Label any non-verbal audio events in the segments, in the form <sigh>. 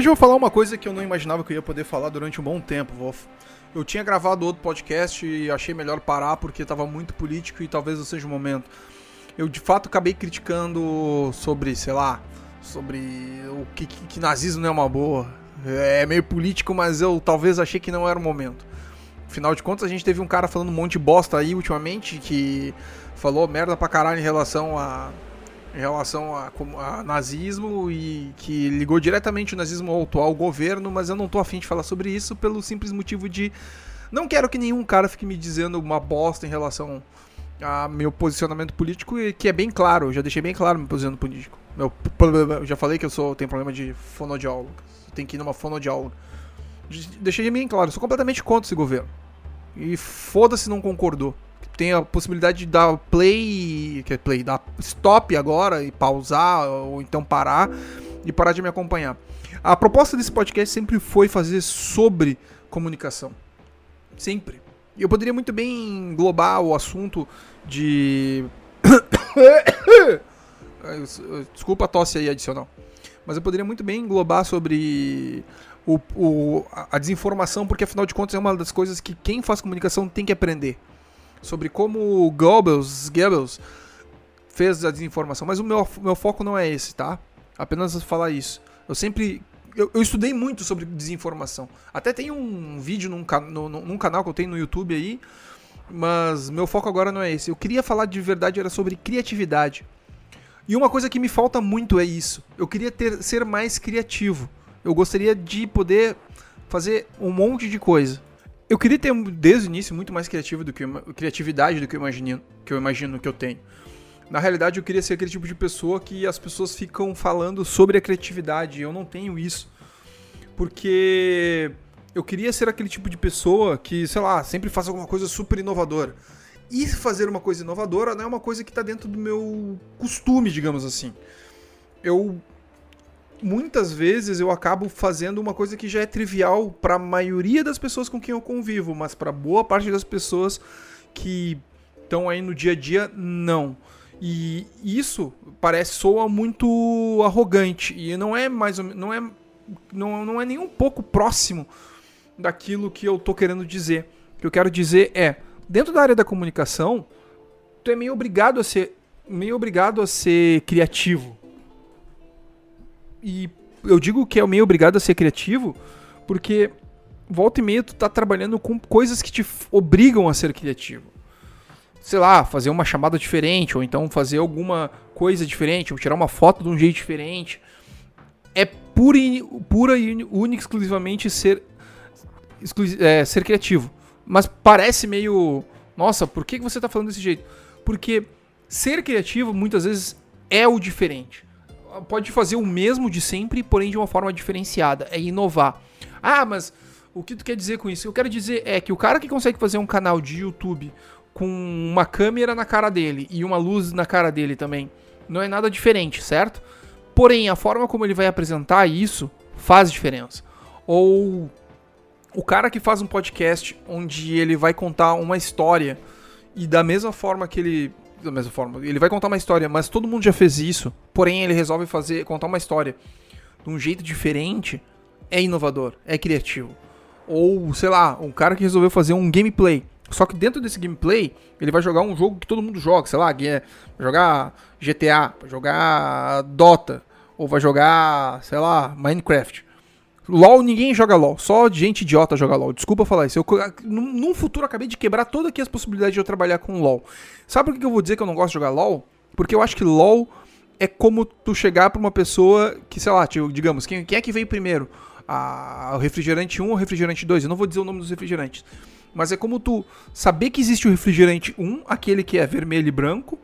Hoje eu vou falar uma coisa que eu não imaginava que eu ia poder falar durante um bom tempo. Eu tinha gravado outro podcast e achei melhor parar porque estava muito político e talvez não seja o momento. Eu de fato acabei criticando sobre, sei lá, sobre o que, que, que nazismo não é uma boa. É meio político, mas eu talvez achei que não era o momento. Afinal de contas, a gente teve um cara falando um monte de bosta aí ultimamente que falou merda pra caralho em relação a em relação a, a, nazismo e que ligou diretamente o nazismo ao atual governo, mas eu não tô afim de falar sobre isso pelo simples motivo de não quero que nenhum cara fique me dizendo uma bosta em relação a meu posicionamento político, que é bem claro, eu já deixei bem claro meu posicionamento político. Meu, eu já falei que eu sou tenho problema de fonoaudiólogo, tem que ir numa fonoaudióloga. Deixei bem claro, eu sou completamente contra esse governo. E foda-se não concordou tem a possibilidade de dar play, que é play, dar stop agora e pausar ou então parar e parar de me acompanhar. A proposta desse podcast sempre foi fazer sobre comunicação. Sempre. Eu poderia muito bem englobar o assunto de <coughs> Desculpa a tosse aí adicional. Mas eu poderia muito bem englobar sobre o, o, a desinformação, porque afinal de contas é uma das coisas que quem faz comunicação tem que aprender sobre como o Goebbels, Goebbels fez a desinformação, mas o meu, meu foco não é esse, tá? Apenas falar isso. Eu sempre. Eu, eu estudei muito sobre desinformação. Até tem um vídeo num, no, num canal que eu tenho no YouTube aí, mas meu foco agora não é esse. Eu queria falar de verdade era sobre criatividade. E uma coisa que me falta muito é isso. Eu queria ter, ser mais criativo. Eu gostaria de poder fazer um monte de coisa. Eu queria ter desde o início muito mais criativo do que criatividade do que eu imagino que eu imagino que eu tenho. Na realidade, eu queria ser aquele tipo de pessoa que as pessoas ficam falando sobre a criatividade. Eu não tenho isso. Porque eu queria ser aquele tipo de pessoa que, sei lá, sempre faz alguma coisa super inovadora. E fazer uma coisa inovadora não é uma coisa que está dentro do meu costume, digamos assim. Eu muitas vezes eu acabo fazendo uma coisa que já é trivial para a maioria das pessoas com quem eu convivo, mas para boa parte das pessoas que estão aí no dia a dia, não. E isso parece soa muito arrogante e não é mais não é não, não é nem um pouco próximo daquilo que eu tô querendo dizer. O que eu quero dizer é, dentro da área da comunicação, tu é meio obrigado a ser meio obrigado a ser criativo e eu digo que é meio obrigado a ser criativo, porque volta e meia tu tá trabalhando com coisas que te obrigam a ser criativo. Sei lá, fazer uma chamada diferente, ou então fazer alguma coisa diferente, ou tirar uma foto de um jeito diferente. É pura, pura e única exclusivamente ser, é, ser criativo. Mas parece meio. Nossa, por que você tá falando desse jeito? Porque ser criativo muitas vezes é o diferente pode fazer o mesmo de sempre, porém de uma forma diferenciada. É inovar. Ah, mas o que tu quer dizer com isso? Eu quero dizer é que o cara que consegue fazer um canal de YouTube com uma câmera na cara dele e uma luz na cara dele também, não é nada diferente, certo? Porém, a forma como ele vai apresentar isso faz diferença. Ou o cara que faz um podcast onde ele vai contar uma história e da mesma forma que ele da mesma forma. Ele vai contar uma história, mas todo mundo já fez isso. Porém, ele resolve fazer contar uma história de um jeito diferente. É inovador, é criativo. Ou, sei lá, um cara que resolveu fazer um gameplay. Só que dentro desse gameplay, ele vai jogar um jogo que todo mundo joga, sei lá, vai jogar GTA, jogar Dota, ou vai jogar, sei lá, Minecraft. LOL, ninguém joga LOL. Só gente idiota joga LOL. Desculpa falar isso. Eu, num futuro, acabei de quebrar todas aqui as possibilidades de eu trabalhar com LOL. Sabe por que eu vou dizer que eu não gosto de jogar LOL? Porque eu acho que LOL é como tu chegar pra uma pessoa que, sei lá, digamos, quem, quem é que veio primeiro? A, o refrigerante 1 ou o refrigerante 2? Eu não vou dizer o nome dos refrigerantes. Mas é como tu saber que existe o refrigerante 1, aquele que é vermelho e branco,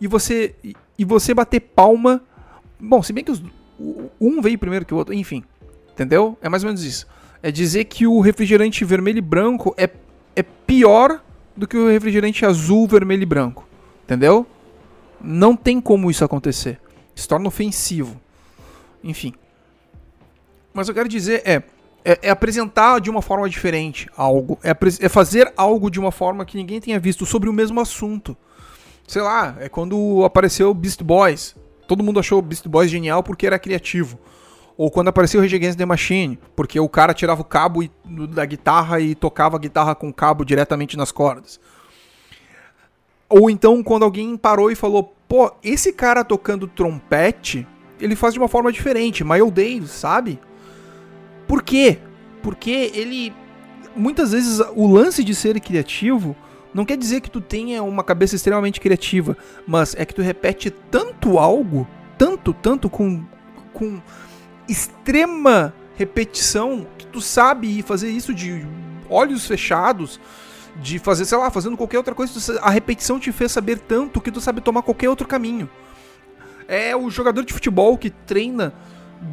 e você, e você bater palma. Bom, se bem que os, um veio primeiro que o outro, enfim. Entendeu? É mais ou menos isso. É dizer que o refrigerante vermelho e branco é, é pior do que o refrigerante azul, vermelho e branco. Entendeu? Não tem como isso acontecer. Se torna ofensivo. Enfim. Mas eu quero dizer é, é, é apresentar de uma forma diferente algo. É, é fazer algo de uma forma que ninguém tenha visto sobre o mesmo assunto. Sei lá, é quando apareceu Beast Boys. Todo mundo achou Beast Boys genial porque era criativo. Ou quando apareceu o Rage Against the Machine, porque o cara tirava o cabo da guitarra e tocava a guitarra com o cabo diretamente nas cordas. Ou então quando alguém parou e falou, pô, esse cara tocando trompete, ele faz de uma forma diferente, Miles Davis, sabe? Por quê? Porque ele muitas vezes o lance de ser criativo não quer dizer que tu tenha uma cabeça extremamente criativa, mas é que tu repete tanto algo, tanto, tanto com com extrema repetição que tu sabe fazer isso de olhos fechados, de fazer, sei lá, fazendo qualquer outra coisa, a repetição te fez saber tanto que tu sabe tomar qualquer outro caminho. É o jogador de futebol que treina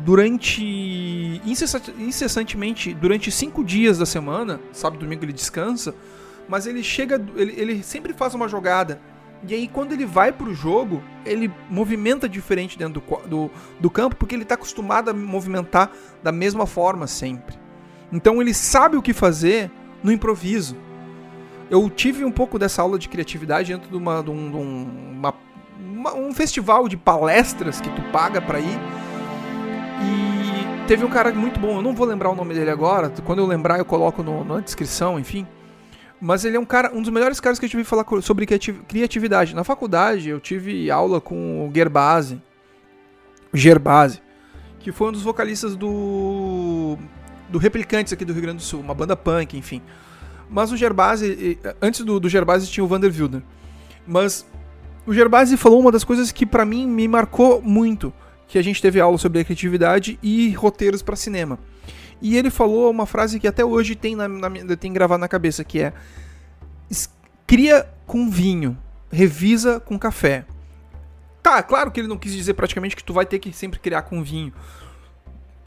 durante incessantemente durante cinco dias da semana, sábado e domingo ele descansa, mas ele chega, ele, ele sempre faz uma jogada e aí, quando ele vai pro jogo, ele movimenta diferente dentro do, do, do campo, porque ele está acostumado a movimentar da mesma forma sempre. Então, ele sabe o que fazer no improviso. Eu tive um pouco dessa aula de criatividade dentro de, uma, de, um, de uma, uma, um festival de palestras que tu paga para ir. E teve um cara muito bom, eu não vou lembrar o nome dele agora, quando eu lembrar eu coloco no, na descrição, enfim mas ele é um cara, um dos melhores caras que eu tive falar sobre criatividade. Na faculdade eu tive aula com o Gerbase, Gerbase, que foi um dos vocalistas do do Replicantes aqui do Rio Grande do Sul, uma banda punk, enfim. Mas o Gerbase, antes do, do Gerbase tinha o Vander Wilder. Mas o Gerbase falou uma das coisas que para mim me marcou muito, que a gente teve aula sobre criatividade e roteiros para cinema. E ele falou uma frase que até hoje tem, na, na, tem gravado na cabeça, que é cria com vinho, revisa com café. Tá, claro que ele não quis dizer praticamente que tu vai ter que sempre criar com vinho.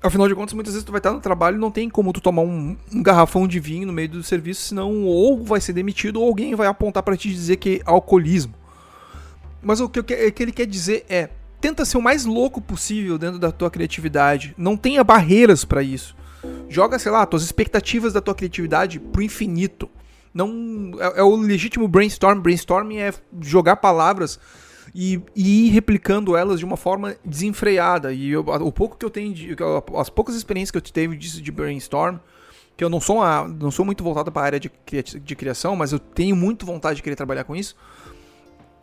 Afinal de contas, muitas vezes tu vai estar no trabalho e não tem como tu tomar um, um garrafão de vinho no meio do serviço, senão ou vai ser demitido ou alguém vai apontar para te dizer que é alcoolismo. Mas o que, o que ele quer dizer é, tenta ser o mais louco possível dentro da tua criatividade. Não tenha barreiras para isso. Joga, sei lá, tuas expectativas da tua criatividade pro infinito. Não é, é o legítimo brainstorm. Brainstorming é jogar palavras e, e, ir replicando elas de uma forma desenfreada. E eu, o pouco que eu tenho, de, as poucas experiências que eu tive disso de brainstorm, que eu não sou, uma, não sou muito voltado para a área de, de criação, mas eu tenho muito vontade de querer trabalhar com isso,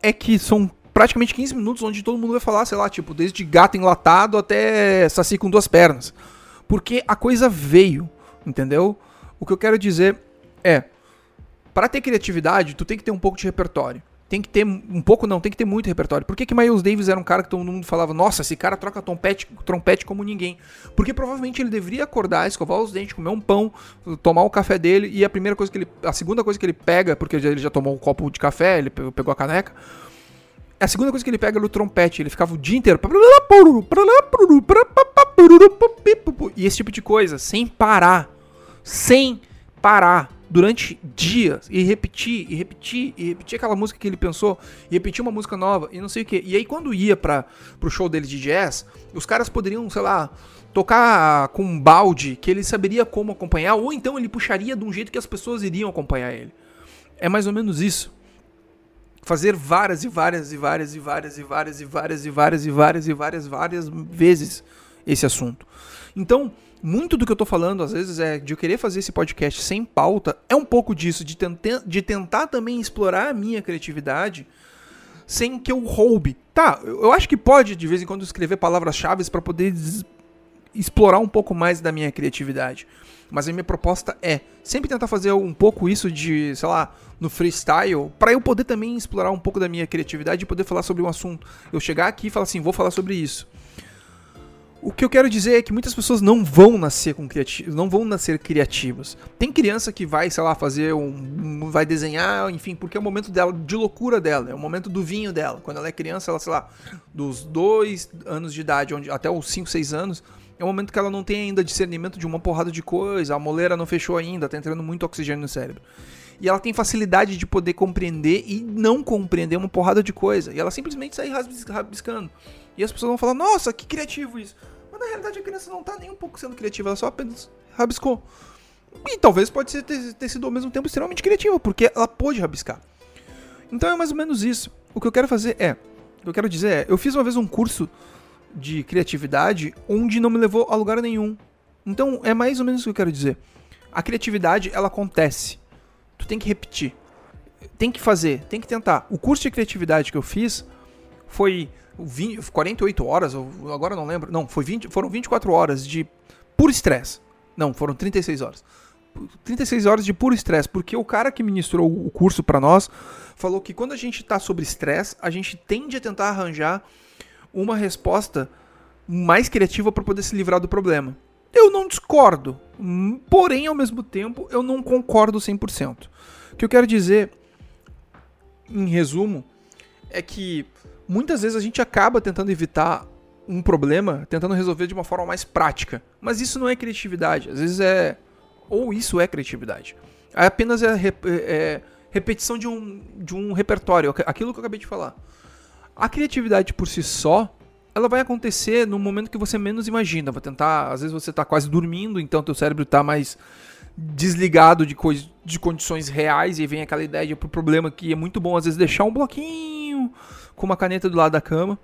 é que são praticamente 15 minutos onde todo mundo vai falar, sei lá, tipo, desde gato enlatado até saci com duas pernas. Porque a coisa veio, entendeu? O que eu quero dizer é, para ter criatividade, tu tem que ter um pouco de repertório. Tem que ter um pouco, não, tem que ter muito repertório. Por que, que Miles Davis era um cara que todo mundo falava, nossa, esse cara troca trompete, trompete como ninguém? Porque provavelmente ele deveria acordar, escovar os dentes, comer um pão, tomar o café dele e a primeira coisa que ele. A segunda coisa que ele pega, porque ele já tomou um copo de café, ele pegou a caneca. A segunda coisa que ele pega era o trompete, ele ficava o dia inteiro. E esse tipo de coisa, sem parar. Sem parar. Durante dias. E repetir, e repetir, e repetir aquela música que ele pensou. E repetir uma música nova, e não sei o que. E aí, quando ia para pro show dele de jazz, os caras poderiam, sei lá, tocar com um balde que ele saberia como acompanhar, ou então ele puxaria de um jeito que as pessoas iriam acompanhar ele. É mais ou menos isso fazer várias e várias e várias e várias e várias e várias e várias e várias e várias várias vezes esse assunto. Então, muito do que eu tô falando, às vezes, é de eu querer fazer esse podcast sem pauta, é um pouco disso, de, tentar, de tentar também explorar a minha criatividade sem que eu roube. Tá, eu acho que pode, de vez em quando, escrever palavras-chave para poder explorar um pouco mais da minha criatividade. Mas a minha proposta é sempre tentar fazer um pouco isso de, sei lá, no freestyle, para eu poder também explorar um pouco da minha criatividade e poder falar sobre um assunto. Eu chegar aqui e falar assim, vou falar sobre isso. O que eu quero dizer é que muitas pessoas não vão nascer com criativos, não vão nascer criativas. Tem criança que vai, sei lá, fazer um, vai desenhar, enfim, porque é o momento dela de loucura dela, é o momento do vinho dela. Quando ela é criança, ela, sei lá, dos dois anos de idade, onde até os 5, 6 anos, é um momento que ela não tem ainda discernimento de uma porrada de coisa, a moleira não fechou ainda, tá entrando muito oxigênio no cérebro. E ela tem facilidade de poder compreender e não compreender uma porrada de coisa. E ela simplesmente sai rabiscando. E as pessoas vão falar, nossa, que criativo isso. Mas na realidade a criança não tá nem um pouco sendo criativa, ela só apenas rabiscou. E talvez pode ser, ter, ter sido ao mesmo tempo extremamente criativa, porque ela pôde rabiscar. Então é mais ou menos isso. O que eu quero fazer é. O que eu quero dizer é, eu fiz uma vez um curso de criatividade onde não me levou a lugar nenhum. Então é mais ou menos o que eu quero dizer. A criatividade ela acontece. Tu tem que repetir. Tem que fazer, tem que tentar. O curso de criatividade que eu fiz foi 20, 48 horas, agora não lembro. Não, foi 20, foram 24 horas de puro estresse. Não, foram 36 horas. 36 horas de puro estresse, porque o cara que ministrou o curso para nós falou que quando a gente está sobre estresse, a gente tende a tentar arranjar uma resposta mais criativa para poder se livrar do problema. Eu não discordo, porém, ao mesmo tempo, eu não concordo 100%. O que eu quero dizer, em resumo, é que muitas vezes a gente acaba tentando evitar um problema, tentando resolver de uma forma mais prática. Mas isso não é criatividade. Às vezes é. Ou isso é criatividade. É apenas é, é, é repetição de um, de um repertório, aquilo que eu acabei de falar. A criatividade por si só, ela vai acontecer no momento que você menos imagina. Vai tentar, às vezes você está quase dormindo, então teu cérebro está mais desligado de, coisa, de condições reais e vem aquela ideia de problema que é muito bom às vezes deixar um bloquinho com uma caneta do lado da cama,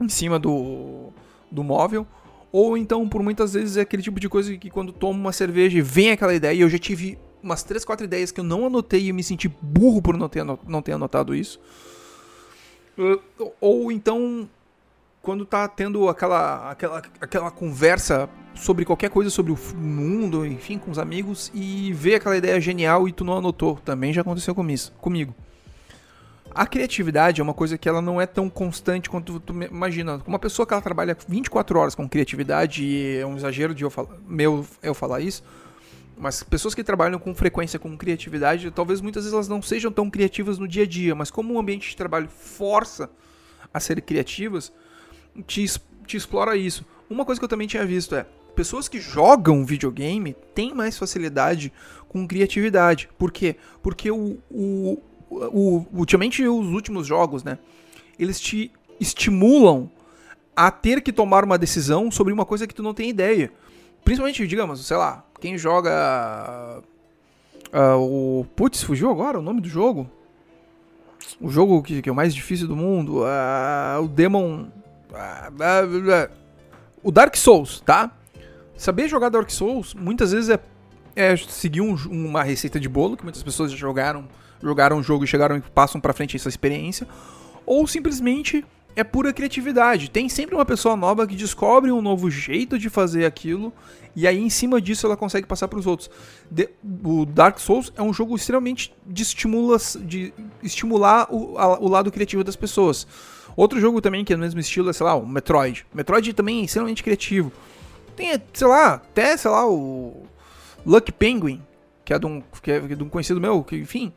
em cima do, do móvel. Ou então, por muitas vezes, é aquele tipo de coisa que quando tomo uma cerveja e vem aquela ideia, e eu já tive umas 3, 4 ideias que eu não anotei e me senti burro por não ter, não ter anotado isso. Ou então, quando tá tendo aquela, aquela, aquela conversa sobre qualquer coisa sobre o mundo, enfim, com os amigos, e vê aquela ideia genial e tu não anotou. Também já aconteceu com isso, comigo. A criatividade é uma coisa que ela não é tão constante quanto tu imagina. Uma pessoa que ela trabalha 24 horas com criatividade, e é um exagero de eu falar, meu eu falar isso, mas pessoas que trabalham com frequência com criatividade, talvez muitas vezes elas não sejam tão criativas no dia a dia, mas como o ambiente de trabalho força a ser criativas, te, te explora isso. Uma coisa que eu também tinha visto é pessoas que jogam videogame têm mais facilidade com criatividade. Por quê? Porque o, o, o, ultimamente os últimos jogos, né? Eles te estimulam a ter que tomar uma decisão sobre uma coisa que tu não tem ideia. Principalmente, digamos, sei lá, quem joga. Uh, o. Putz, fugiu agora o nome do jogo? O jogo que, que é o mais difícil do mundo. Uh, o Demon. Uh, o Dark Souls, tá? Saber jogar Dark Souls muitas vezes é, é seguir um, uma receita de bolo, que muitas pessoas já jogaram, jogaram o jogo e chegaram e passam pra frente essa experiência. Ou simplesmente é pura criatividade. Tem sempre uma pessoa nova que descobre um novo jeito de fazer aquilo e aí em cima disso ela consegue passar para os outros. De, o Dark Souls é um jogo extremamente de, estimula, de estimular o, a, o lado criativo das pessoas. Outro jogo também que é no mesmo estilo é, sei lá, o Metroid. Metroid também é extremamente criativo. Tem, sei lá, até, sei lá, o Lucky Penguin, que é de um, que é de um conhecido meu, que, enfim,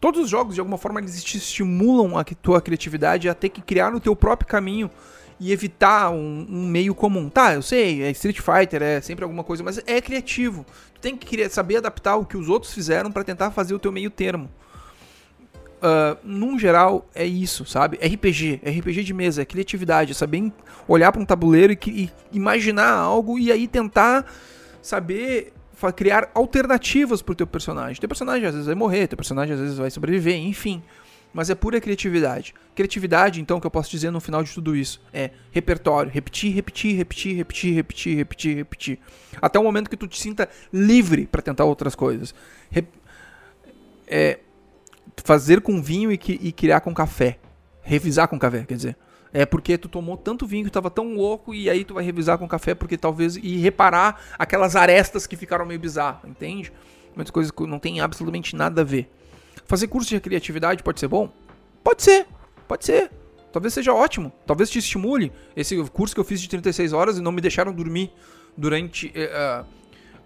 Todos os jogos, de alguma forma, eles te estimulam a tua criatividade a ter que criar o teu próprio caminho e evitar um, um, meio comum. Tá, eu sei, é Street Fighter, é sempre alguma coisa, mas é criativo. Tu tem que saber adaptar o que os outros fizeram para tentar fazer o teu meio termo. Uh, num geral, é isso, sabe? RPG, RPG de mesa, é criatividade, é saber olhar para um tabuleiro e, e imaginar algo e aí tentar saber criar alternativas pro teu personagem. Teu personagem às vezes vai morrer, teu personagem às vezes vai sobreviver, enfim. Mas é pura criatividade. Criatividade, então, que eu posso dizer no final de tudo isso é repertório. Repetir, repetir, repetir, repetir, repetir, repetir, repetir. Até o momento que tu te sinta livre para tentar outras coisas. Re é, fazer com vinho e, e criar com café. Revisar com café, quer dizer. É porque tu tomou tanto vinho que tava tão louco e aí tu vai revisar com café porque talvez e reparar aquelas arestas que ficaram meio bizarras, entende? Muitas coisas que não tem absolutamente nada a ver. Fazer curso de criatividade pode ser bom? Pode ser, pode ser. Talvez seja ótimo, talvez te estimule. Esse curso que eu fiz de 36 horas e não me deixaram dormir durante. Uh,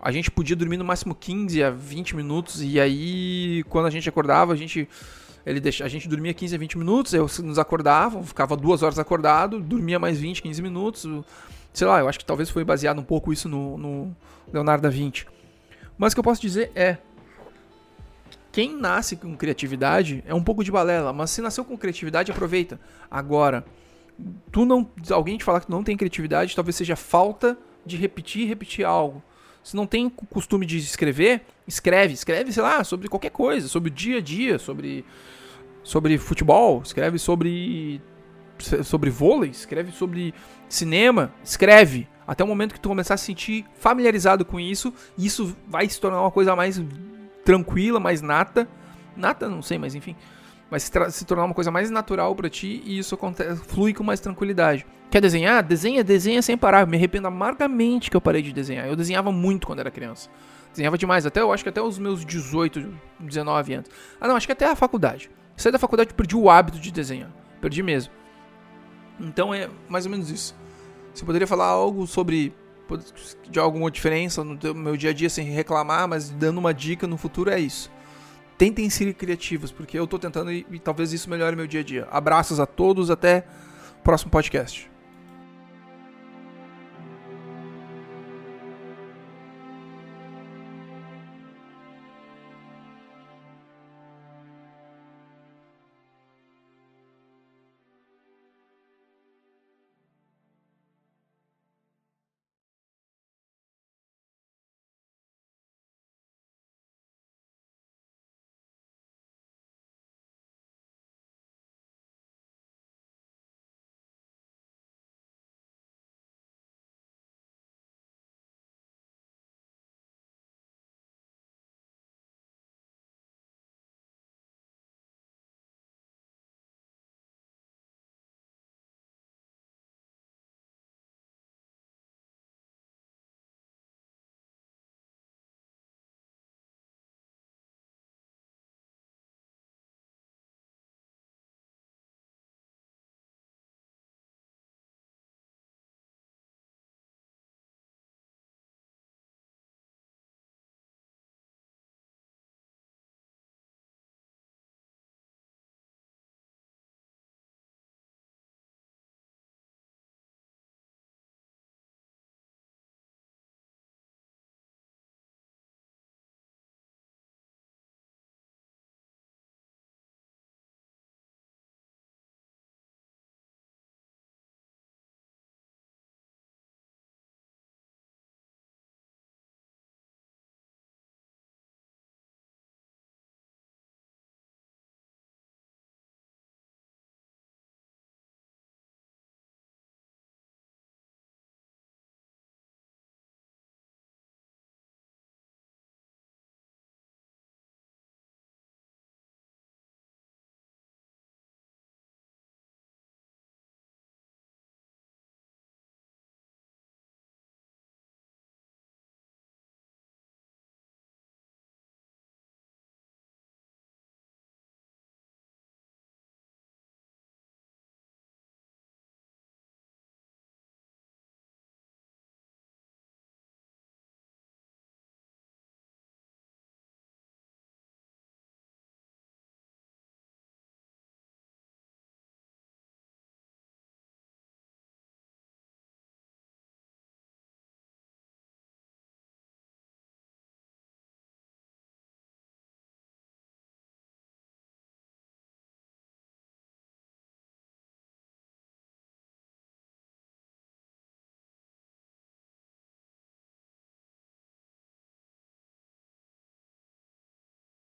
a gente podia dormir no máximo 15 a 20 minutos e aí quando a gente acordava, a gente ele deixa, a gente dormia 15 a 20 minutos, eu nos acordava, ficava duas horas acordado, dormia mais 20, 15 minutos. Sei lá, eu acho que talvez foi baseado um pouco isso no, no Leonardo da Vinci. Mas o que eu posso dizer é. Quem nasce com criatividade é um pouco de balela, mas se nasceu com criatividade, aproveita. Agora, tu não. Alguém te falar que tu não tem criatividade, talvez seja falta de repetir e repetir algo. Se não tem costume de escrever, escreve. Escreve, sei lá, sobre qualquer coisa, sobre o dia a dia, sobre sobre futebol, escreve sobre sobre vôlei, escreve sobre cinema, escreve. Até o momento que tu começar a se sentir familiarizado com isso, isso vai se tornar uma coisa mais tranquila, mais nata. Nata, não sei, mas enfim. Vai se, se tornar uma coisa mais natural para ti e isso acontece, flui com mais tranquilidade. Quer desenhar? Desenha, desenha sem parar. Me arrependo amargamente que eu parei de desenhar. Eu desenhava muito quando era criança. Desenhava demais, até eu acho que até os meus 18, 19 anos. Ah, não, acho que até a faculdade. Saí da faculdade e perdi o hábito de desenhar. Perdi mesmo. Então é mais ou menos isso. Você poderia falar algo sobre de alguma diferença no meu dia a dia sem reclamar, mas dando uma dica no futuro é isso. Tentem ser criativos, porque eu tô tentando e, e talvez isso melhore meu dia a dia. Abraços a todos, até o próximo podcast.